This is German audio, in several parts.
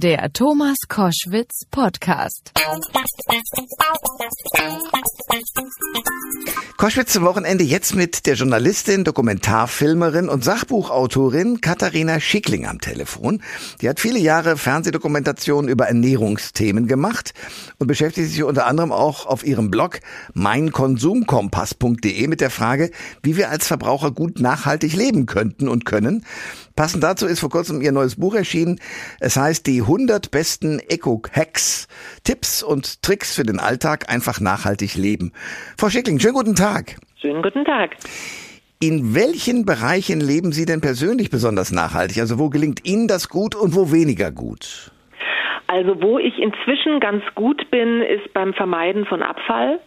Der Thomas Koschwitz Podcast. Koschwitz zum Wochenende jetzt mit der Journalistin, Dokumentarfilmerin und Sachbuchautorin Katharina Schickling am Telefon. Die hat viele Jahre Fernsehdokumentationen über Ernährungsthemen gemacht und beschäftigt sich unter anderem auch auf ihrem Blog meinkonsumkompass.de mit der Frage, wie wir als Verbraucher gut nachhaltig leben könnten und können. Passend dazu ist vor kurzem ihr neues Buch erschienen. Es heißt die 100 besten Eco-Hacks, Tipps und Tricks für den Alltag einfach nachhaltig leben. Frau Schickling, schönen guten Tag. Schönen guten Tag. In welchen Bereichen leben Sie denn persönlich besonders nachhaltig? Also wo gelingt Ihnen das gut und wo weniger gut? Also wo ich inzwischen ganz gut bin, ist beim Vermeiden von Abfall.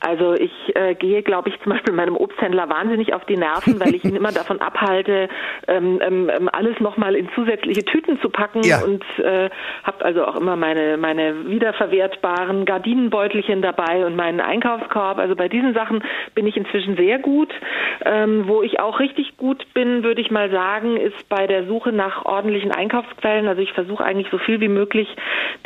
Also ich äh, gehe, glaube ich, zum Beispiel meinem Obsthändler wahnsinnig auf die Nerven, weil ich ihn immer davon abhalte, ähm, ähm, ähm alles nochmal in zusätzliche Tüten zu packen ja. und äh, habe also auch immer meine, meine wiederverwertbaren Gardinenbeutelchen dabei und meinen Einkaufskorb. Also bei diesen Sachen bin ich inzwischen sehr gut. Ähm, wo ich auch richtig gut bin, würde ich mal sagen, ist bei der Suche nach ordentlichen Einkaufsquellen. Also ich versuche eigentlich so viel wie möglich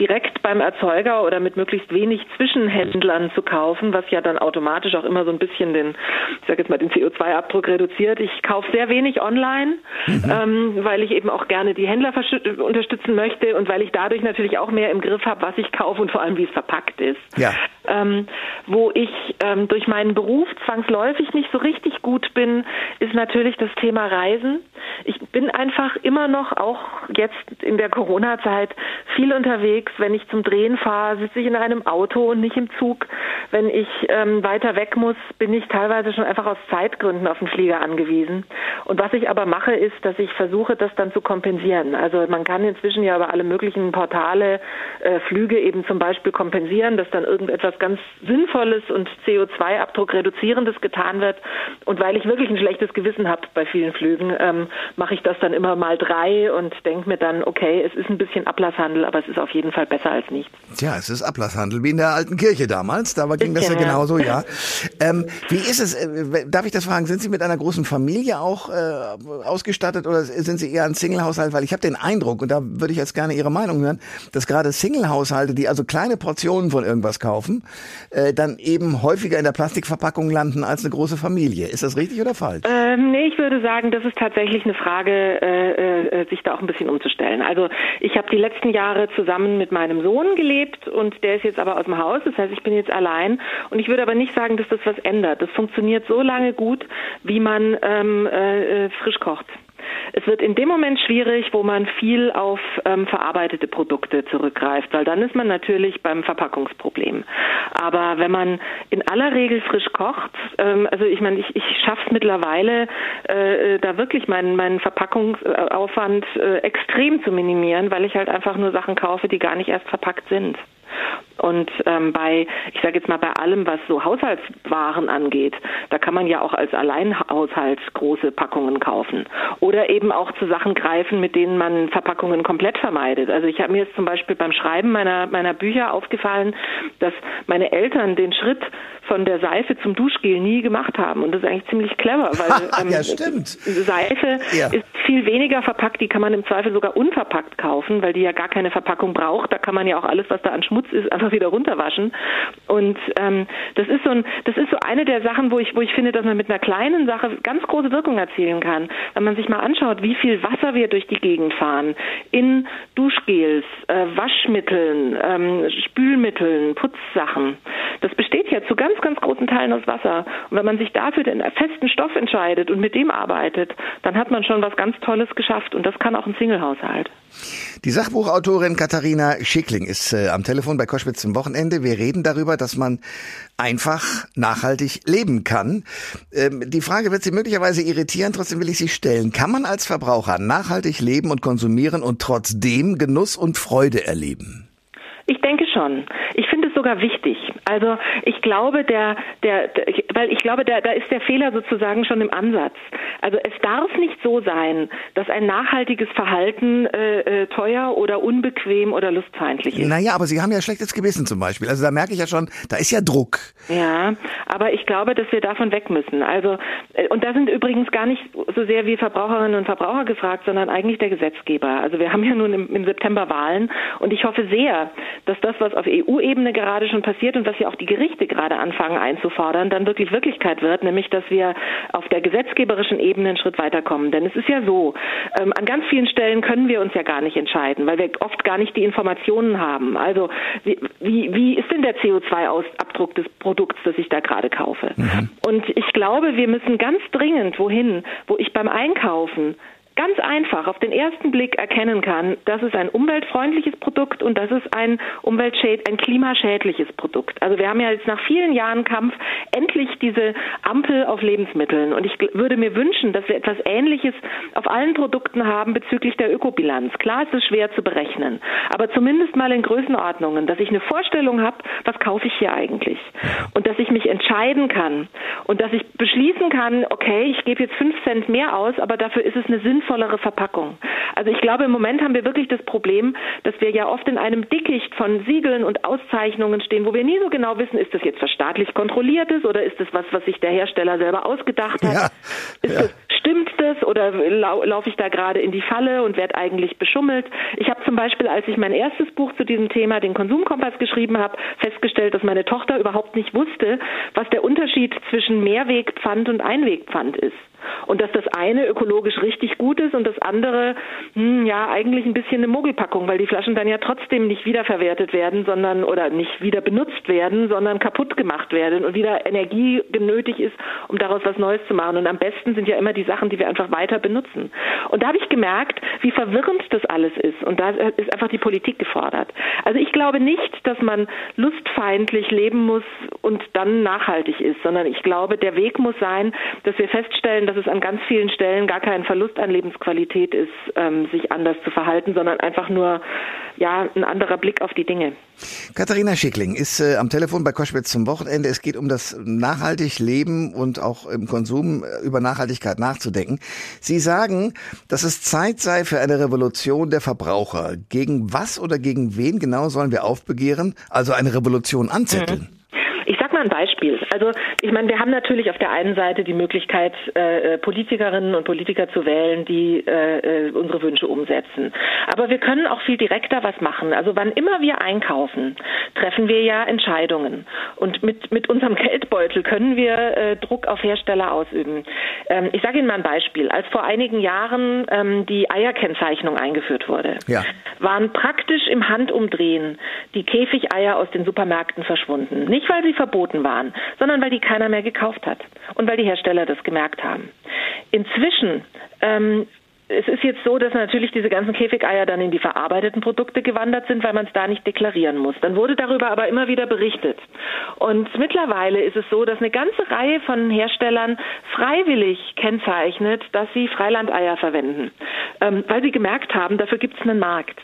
direkt beim Erzeuger oder mit möglichst wenig Zwischenhändlern zu kaufen, was ja dann automatisch auch immer so ein bisschen den, ich sage jetzt mal, den CO2-Abdruck reduziert. Ich kaufe sehr wenig online, mhm. ähm, weil ich eben auch gerne die Händler unterstützen möchte und weil ich dadurch natürlich auch mehr im Griff habe, was ich kaufe und vor allem, wie es verpackt ist. Ja. Ähm, wo ich ähm, durch meinen Beruf zwangsläufig nicht so richtig gut bin, ist natürlich das Thema Reisen. Ich bin einfach immer noch, auch jetzt in der Corona-Zeit, viel unterwegs. Wenn ich zum Drehen fahre, sitze ich in einem Auto und nicht im Zug. Wenn ich ähm, weiter weg muss, bin ich teilweise schon einfach aus Zeitgründen auf den Flieger angewiesen. Und was ich aber mache, ist, dass ich versuche, das dann zu kompensieren. Also man kann inzwischen ja über alle möglichen Portale äh, Flüge eben zum Beispiel kompensieren, dass dann irgendetwas ganz Sinnvolles und CO2-Abdruck reduzierendes getan wird. Und weil ich wirklich ein schlechtes Gewissen habe bei vielen Flügen, ähm, mache ich das dann immer mal drei und denke mir dann, okay, es ist ein bisschen Ablasshandel, aber es ist auf jeden Fall besser als nichts. Tja, es ist Ablasshandel, wie in der alten Kirche damals. Da ging das ja genauso, ja. ähm, wie ist es, äh, darf ich das fragen, sind Sie mit einer großen Familie auch äh, ausgestattet oder sind Sie eher ein Single-Haushalt? Weil ich habe den Eindruck, und da würde ich jetzt gerne Ihre Meinung hören, dass gerade Single-Haushalte, die also kleine Portionen von irgendwas kaufen, äh, dann eben häufiger in der Plastikverpackung landen als eine große Familie. Ist das richtig oder falsch? Ähm, nee, ich würde sagen, das ist tatsächlich eine Frage, äh, äh, sich da auch ein bisschen umzustellen. Also ich habe die letzten Jahre zusammen mit meinem Sohn gelebt und der ist jetzt aber aus dem Haus. Das heißt, ich bin jetzt allein und ich würde aber nicht sagen, dass das was ändert. Das funktioniert so lange gut, wie man ähm, äh, frisch kocht. Es wird in dem Moment schwierig, wo man viel auf ähm, verarbeitete Produkte zurückgreift, weil dann ist man natürlich beim Verpackungsproblem. Aber wenn man in aller Regel frisch kocht, ähm, also ich meine, ich, ich schaffe es mittlerweile, äh, da wirklich meinen, meinen Verpackungsaufwand äh, extrem zu minimieren, weil ich halt einfach nur Sachen kaufe, die gar nicht erst verpackt sind. Und ähm, bei, ich sage jetzt mal, bei allem, was so Haushaltswaren angeht, da kann man ja auch als Alleinhaushalt große Packungen kaufen. Oder eben auch zu Sachen greifen, mit denen man Verpackungen komplett vermeidet. Also ich habe mir jetzt zum Beispiel beim Schreiben meiner, meiner Bücher aufgefallen, dass meine Eltern den Schritt von der Seife zum Duschgel nie gemacht haben. Und das ist eigentlich ziemlich clever, weil ähm, ja, stimmt. Seife ja. ist viel weniger verpackt, die kann man im Zweifel sogar unverpackt kaufen, weil die ja gar keine Verpackung braucht. Da kann man ja auch alles, was da an Schmutz ist, einfach wieder runterwaschen. Und ähm, das ist so ein, das ist so eine der Sachen, wo ich, wo ich finde, dass man mit einer kleinen Sache ganz große Wirkung erzielen kann. Wenn man sich mal anschaut, wie viel Wasser wir durch die Gegend fahren, in Duschgels, äh, Waschmitteln, ähm, Spülmitteln, Putzsachen. Das besteht ja zu ganz, ganz großen Teilen aus Wasser. Und wenn man sich dafür den festen Stoff entscheidet und mit dem arbeitet, dann hat man schon was ganz Tolles geschafft. Und das kann auch ein Singlehaushalt. Die Sachbuchautorin Katharina Schickling ist äh, am Telefon bei Koschwitz zum Wochenende. Wir reden darüber, dass man einfach nachhaltig leben kann. Ähm, die Frage wird Sie möglicherweise irritieren, trotzdem will ich sie stellen. Kann man als Verbraucher nachhaltig leben und konsumieren und trotzdem Genuss und Freude erleben? Ich denke schon. Ich finde es sogar wichtig. Also ich glaube, der, der, der weil ich glaube, da, da ist der Fehler sozusagen schon im Ansatz. Also es darf nicht so sein, dass ein nachhaltiges Verhalten äh, äh, teuer oder unbequem oder lustfeindlich ist. Naja, aber Sie haben ja schlechtes Gewissen zum Beispiel. Also da merke ich ja schon, da ist ja Druck. Ja, aber ich glaube, dass wir davon weg müssen. Also äh, und da sind übrigens gar nicht so sehr wie Verbraucherinnen und Verbraucher gefragt, sondern eigentlich der Gesetzgeber. Also wir haben ja nun im, im September Wahlen und ich hoffe sehr, dass das, was auf EU-Ebene gerade schon passiert und was ja auch die Gerichte gerade anfangen einzufordern, dann wirklich Wirklichkeit wird, nämlich dass wir auf der gesetzgeberischen Ebene einen Schritt weiterkommen. Denn es ist ja so, ähm, an ganz vielen Stellen können wir uns ja gar nicht entscheiden, weil wir oft gar nicht die Informationen haben. Also wie, wie ist denn der CO2-Abdruck des Produkts, das ich da gerade kaufe? Mhm. Und ich glaube, wir müssen ganz dringend wohin, wo ich beim Einkaufen ganz einfach auf den ersten Blick erkennen kann, das ist ein umweltfreundliches Produkt und das ist ein umweltschäd ein klimaschädliches Produkt. Also wir haben ja jetzt nach vielen Jahren Kampf endlich diese Ampel auf Lebensmitteln und ich würde mir wünschen, dass wir etwas Ähnliches auf allen Produkten haben bezüglich der Ökobilanz. Klar ist es schwer zu berechnen, aber zumindest mal in Größenordnungen, dass ich eine Vorstellung habe, was kaufe ich hier eigentlich und dass ich mich entscheiden kann und dass ich beschließen kann, okay, ich gebe jetzt fünf Cent mehr aus, aber dafür ist es eine sinnvolle sinnvollere Verpackung. Also ich glaube, im Moment haben wir wirklich das Problem, dass wir ja oft in einem Dickicht von Siegeln und Auszeichnungen stehen, wo wir nie so genau wissen, ist das jetzt was staatlich kontrolliertes oder ist das was, was sich der Hersteller selber ausgedacht hat? Ja, ist ja. Das, stimmt das oder lau laufe ich da gerade in die Falle und werde eigentlich beschummelt? Ich habe zum Beispiel, als ich mein erstes Buch zu diesem Thema, den Konsumkompass, geschrieben habe, festgestellt, dass meine Tochter überhaupt nicht wusste, was der Unterschied zwischen Mehrwegpfand und Einwegpfand ist und dass das eine ökologisch richtig gut ist und das andere, hm, ja, eigentlich ein bisschen eine Mogelpackung, weil die Flaschen dann ja trotzdem nicht wiederverwertet werden, sondern oder nicht wieder benutzt werden, sondern kaputt gemacht werden und wieder Energie genötigt ist, um daraus was Neues zu machen. Und am besten sind ja immer die Sachen, die wir einfach weiter benutzen. Und da habe ich gemerkt, wie verwirrend das alles ist. Und da ist einfach die Politik gefordert. Also ich glaube nicht, dass man lustfeindlich leben muss und dann nachhaltig ist, sondern ich glaube, der Weg muss sein, dass wir feststellen, dass dass es an ganz vielen Stellen gar kein Verlust an Lebensqualität ist, ähm, sich anders zu verhalten, sondern einfach nur ja ein anderer Blick auf die Dinge. Katharina Schickling ist äh, am Telefon bei Koschwitz zum Wochenende. Es geht um das nachhaltig Leben und auch im Konsum äh, über Nachhaltigkeit nachzudenken. Sie sagen, dass es Zeit sei für eine Revolution der Verbraucher. Gegen was oder gegen wen genau sollen wir aufbegehren? Also eine Revolution anzetteln? Mhm mal ein Beispiel. Also ich meine, wir haben natürlich auf der einen Seite die Möglichkeit, äh, äh, Politikerinnen und Politiker zu wählen, die äh, äh, unsere Wünsche umsetzen. Aber wir können auch viel direkter was machen. Also wann immer wir einkaufen, treffen wir ja Entscheidungen. Und mit, mit unserem Geldbeutel können wir äh, Druck auf Hersteller ausüben. Ähm, ich sage Ihnen mal ein Beispiel. Als vor einigen Jahren ähm, die Eierkennzeichnung eingeführt wurde, ja. waren praktisch im Handumdrehen die Käfigeier aus den Supermärkten verschwunden. Nicht, weil sie verboten verboten waren, sondern weil die keiner mehr gekauft hat und weil die Hersteller das gemerkt haben. Inzwischen ähm, es ist jetzt so, dass natürlich diese ganzen Käfigeier dann in die verarbeiteten Produkte gewandert sind, weil man es da nicht deklarieren muss. Dann wurde darüber aber immer wieder berichtet. Und mittlerweile ist es so, dass eine ganze Reihe von Herstellern freiwillig kennzeichnet, dass sie Freilandeier verwenden, ähm, weil sie gemerkt haben, dafür gibt es einen Markt.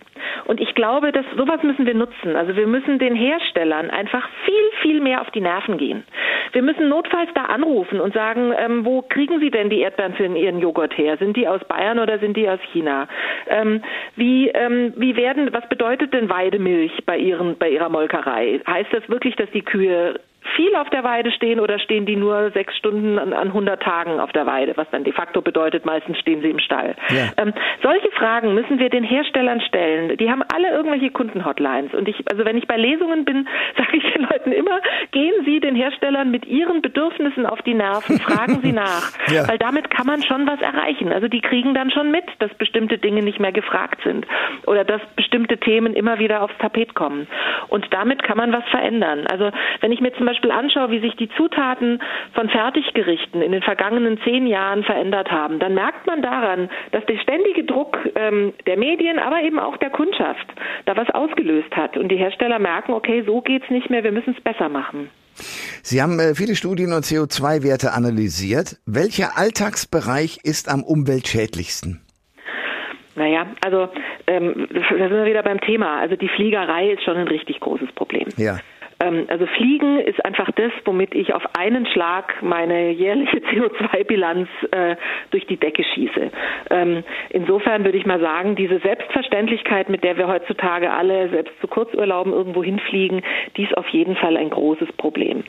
Und ich glaube, dass sowas müssen wir nutzen. Also wir müssen den Herstellern einfach viel, viel mehr auf die Nerven gehen. Wir müssen notfalls da anrufen und sagen, ähm, wo kriegen Sie denn die Erdbeeren für Ihren Joghurt her? Sind die aus Bayern oder sind die aus China? Ähm, wie, ähm, wie werden, was bedeutet denn Weidemilch bei Ihren, bei Ihrer Molkerei? Heißt das wirklich, dass die Kühe viel auf der Weide stehen oder stehen die nur sechs Stunden an, an 100 Tagen auf der Weide, was dann de facto bedeutet, meistens stehen sie im Stall. Ja. Ähm, solche Fragen müssen wir den Herstellern stellen. Die haben alle irgendwelche Kundenhotlines und ich, also wenn ich bei Lesungen bin, sage ich den Leuten immer, gehen Sie den Herstellern mit ihren Bedürfnissen auf die Nerven, fragen Sie nach, ja. weil damit kann man schon was erreichen. Also die kriegen dann schon mit, dass bestimmte Dinge nicht mehr gefragt sind oder dass bestimmte Themen immer wieder aufs Tapet kommen und damit kann man was verändern. Also wenn ich mir zum Beispiel anschaue, wie sich die Zutaten von Fertiggerichten in den vergangenen zehn Jahren verändert haben, dann merkt man daran, dass der ständige Druck ähm, der Medien, aber eben auch der Kundschaft da was ausgelöst hat. Und die Hersteller merken, okay, so geht's nicht mehr, wir müssen es besser machen. Sie haben äh, viele Studien und CO2-Werte analysiert. Welcher Alltagsbereich ist am umweltschädlichsten? Naja, also ähm, da sind wir wieder beim Thema. Also die Fliegerei ist schon ein richtig großes Problem. Ja. Ähm, also Fliegen ist einfach das, womit ich auf einen Schlag meine jährliche CO2-Bilanz äh, durch die Decke schieße. Ähm, insofern würde ich mal sagen, diese Selbstverständlichkeit, mit der wir heutzutage alle selbst zu Kurzurlauben irgendwo hinfliegen, die ist auf jeden Fall ein großes Problem.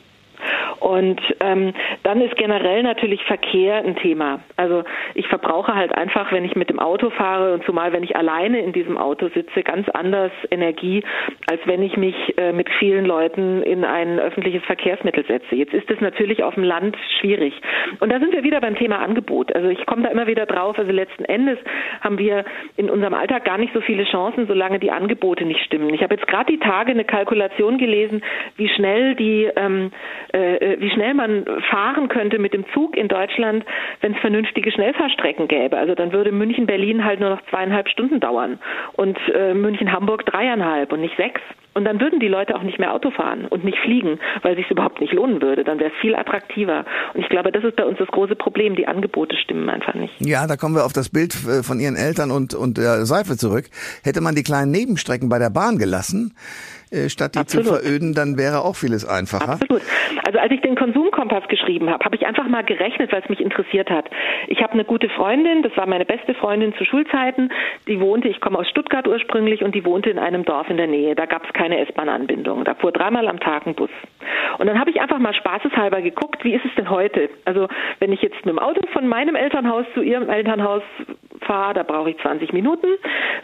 Und ähm, dann ist generell natürlich Verkehr ein Thema. Also ich verbrauche halt einfach, wenn ich mit dem Auto fahre und zumal wenn ich alleine in diesem Auto sitze, ganz anders Energie, als wenn ich mich äh, mit vielen Leuten in ein öffentliches Verkehrsmittel setze. Jetzt ist es natürlich auf dem Land schwierig. Und da sind wir wieder beim Thema Angebot. Also ich komme da immer wieder drauf. Also letzten Endes haben wir in unserem Alltag gar nicht so viele Chancen, solange die Angebote nicht stimmen. Ich habe jetzt gerade die Tage eine Kalkulation gelesen, wie schnell die ähm, äh, wie schnell man fahren könnte mit dem Zug in Deutschland, wenn es vernünftige Schnellfahrstrecken gäbe. Also dann würde München-Berlin halt nur noch zweieinhalb Stunden dauern und äh, München-Hamburg dreieinhalb und nicht sechs. Und dann würden die Leute auch nicht mehr Auto fahren und nicht fliegen, weil sich überhaupt nicht lohnen würde. Dann wäre es viel attraktiver. Und ich glaube, das ist bei uns das große Problem. Die Angebote stimmen einfach nicht. Ja, da kommen wir auf das Bild äh, von Ihren Eltern und, und der Seife zurück. Hätte man die kleinen Nebenstrecken bei der Bahn gelassen, äh, statt die Absolut. zu veröden, dann wäre auch vieles einfacher. Absolut. Also als ich den Konsumkompass geschrieben habe, habe ich einfach mal gerechnet, weil es mich interessiert hat. Ich habe eine gute Freundin, das war meine beste Freundin zu Schulzeiten, die wohnte, ich komme aus Stuttgart ursprünglich und die wohnte in einem Dorf in der Nähe. Da gab es keine S-Bahn-Anbindung. Da fuhr dreimal am Tag ein Bus. Und dann habe ich einfach mal spaßeshalber geguckt, wie ist es denn heute? Also wenn ich jetzt mit dem Auto von meinem Elternhaus zu ihrem Elternhaus fahre, da brauche ich 20 Minuten.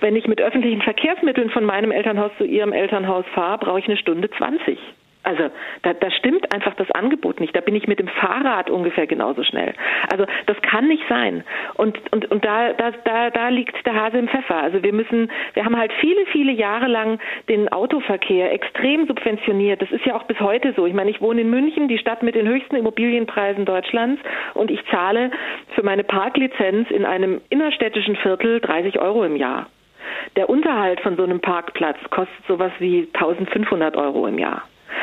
Wenn ich mit öffentlichen Verkehrsmitteln von meinem Elternhaus zu ihrem Elternhaus fahre, brauche ich eine Stunde 20. Also da, da stimmt einfach das Angebot nicht. Da bin ich mit dem Fahrrad ungefähr genauso schnell. Also das kann nicht sein. Und, und, und da, da, da, da liegt der Hase im Pfeffer. Also wir müssen, wir haben halt viele, viele Jahre lang den Autoverkehr extrem subventioniert. Das ist ja auch bis heute so. Ich meine, ich wohne in München, die Stadt mit den höchsten Immobilienpreisen Deutschlands und ich zahle für meine Parklizenz in einem innerstädtischen Viertel 30 Euro im Jahr. Der Unterhalt von so einem Parkplatz kostet sowas wie 1500 Euro im Jahr.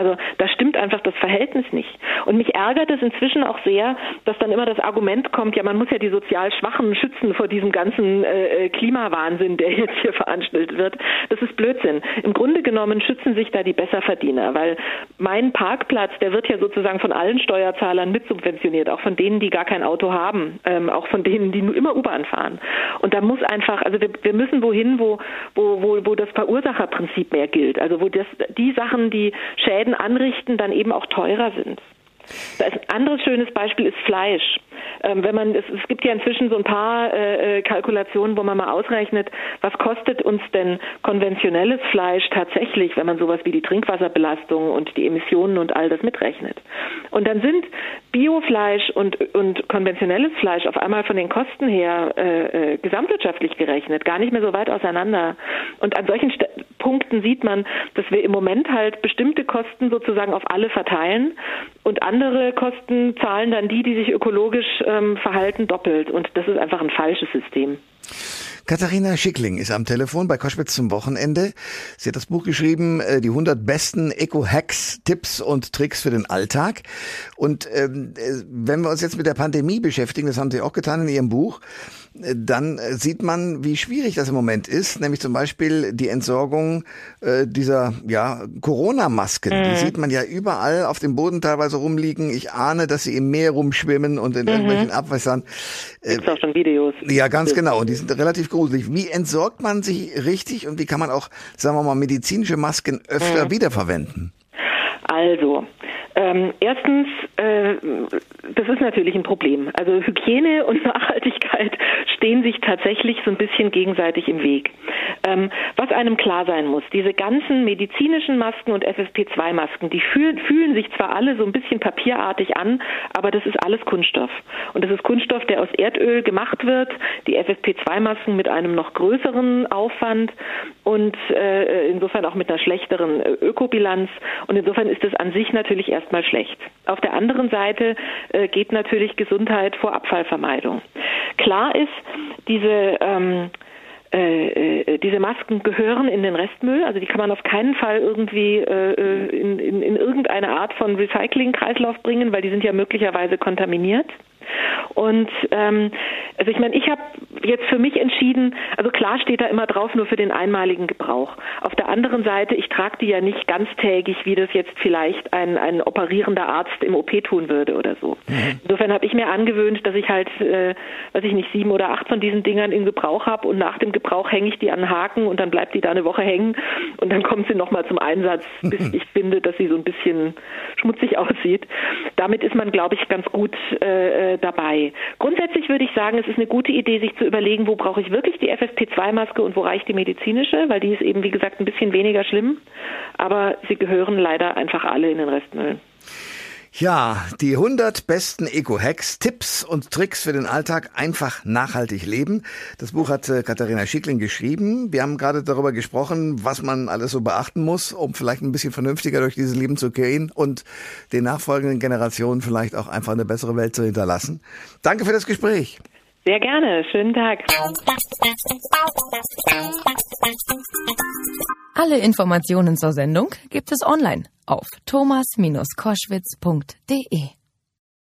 Also da stimmt einfach das Verhältnis nicht. Und mich ärgert es inzwischen auch sehr, dass dann immer das Argument kommt, ja, man muss ja die sozial Schwachen schützen vor diesem ganzen äh, äh Klimawahnsinn, der jetzt hier veranstaltet wird. Das ist Blödsinn. Im Grunde genommen schützen sich da die Besserverdiener, weil mein Parkplatz, der wird ja sozusagen von allen Steuerzahlern mitsubventioniert, auch von denen, die gar kein Auto haben, ähm, auch von denen, die nur immer U-Bahn fahren. Und da muss einfach, also wir, wir müssen wohin, wo, wo, wo, wo das Verursacherprinzip mehr gilt. Also wo das, die Sachen, die Schäden anrichten, dann eben auch teurer sind. Ein anderes schönes Beispiel ist Fleisch. Ähm, wenn man es, es, gibt ja inzwischen so ein paar äh, äh, Kalkulationen, wo man mal ausrechnet, was kostet uns denn konventionelles Fleisch tatsächlich, wenn man sowas wie die Trinkwasserbelastung und die Emissionen und all das mitrechnet. Und dann sind Biofleisch und, und konventionelles Fleisch auf einmal von den Kosten her äh, äh, gesamtwirtschaftlich gerechnet gar nicht mehr so weit auseinander. Und an solchen St Punkten sieht man, dass wir im Moment halt bestimmte Kosten sozusagen auf alle verteilen und andere Kosten zahlen dann die, die sich ökologisch ähm, verhalten, doppelt. Und das ist einfach ein falsches System. Katharina Schickling ist am Telefon bei Koschwitz zum Wochenende. Sie hat das Buch geschrieben, äh, die 100 besten Eco-Hacks, Tipps und Tricks für den Alltag. Und ähm, äh, wenn wir uns jetzt mit der Pandemie beschäftigen, das haben Sie auch getan in Ihrem Buch, dann sieht man, wie schwierig das im Moment ist, nämlich zum Beispiel die Entsorgung äh, dieser ja, Corona-Masken. Mhm. Die sieht man ja überall auf dem Boden teilweise rumliegen. Ich ahne, dass sie im Meer rumschwimmen und in mhm. irgendwelchen Abwässern. Äh, Gibt's auch schon Videos. Ja, ganz genau. Und die sind relativ gruselig. Wie entsorgt man sie richtig und wie kann man auch, sagen wir mal, medizinische Masken öfter mhm. wiederverwenden? Also, ähm, erstens, äh, das ist natürlich ein Problem. Also Hygiene und Nachhaltigkeit stehen sich tatsächlich so ein bisschen gegenseitig im Weg. Ähm, was einem klar sein muss, diese ganzen medizinischen Masken und FFP2-Masken, die fühlen, fühlen sich zwar alle so ein bisschen papierartig an, aber das ist alles Kunststoff. Und das ist Kunststoff, der aus Erdöl gemacht wird, die FFP2-Masken mit einem noch größeren Aufwand und äh, insofern auch mit einer schlechteren äh, Ökobilanz. Und insofern ist es an sich natürlich erst erstmal schlecht. Auf der anderen Seite äh, geht natürlich Gesundheit vor Abfallvermeidung. Klar ist, diese ähm, äh, äh, diese Masken gehören in den Restmüll, also die kann man auf keinen Fall irgendwie äh, äh in, in, in irgendeine Art von Recycling-Kreislauf bringen, weil die sind ja möglicherweise kontaminiert. Und ähm, also ich meine, ich habe jetzt für mich entschieden, also klar steht da immer drauf, nur für den einmaligen Gebrauch. Auf der anderen Seite, ich trage die ja nicht ganztägig, wie das jetzt vielleicht ein, ein operierender Arzt im OP tun würde oder so. Mhm. Insofern habe ich mir angewöhnt, dass ich halt, äh, weiß ich nicht, sieben oder acht von diesen Dingern in Gebrauch habe und nach dem Gebrauch hänge ich die an den Haken und dann bleibt die da eine Woche hängen und dann kommt sie nochmal zum Einsatz, bis ich finde, dass sie so ein bisschen schmutzig aussieht. Damit ist man, glaube ich, ganz gut äh, äh, dabei. Grundsätzlich würde ich sagen, es ist eine gute Idee, sich zu überlegen, wo brauche ich wirklich die FFP2-Maske und wo reicht die medizinische, weil die ist eben, wie gesagt, ein bisschen weniger schlimm. Aber sie gehören leider einfach alle in den Restmüll. Ja, die 100 besten Eco-Hacks, Tipps und Tricks für den Alltag einfach nachhaltig leben. Das Buch hat äh, Katharina Schickling geschrieben. Wir haben gerade darüber gesprochen, was man alles so beachten muss, um vielleicht ein bisschen vernünftiger durch dieses Leben zu gehen und den nachfolgenden Generationen vielleicht auch einfach eine bessere Welt zu hinterlassen. Danke für das Gespräch. Sehr gerne. Schönen Tag. Alle Informationen zur Sendung gibt es online auf thomas-koschwitz.de.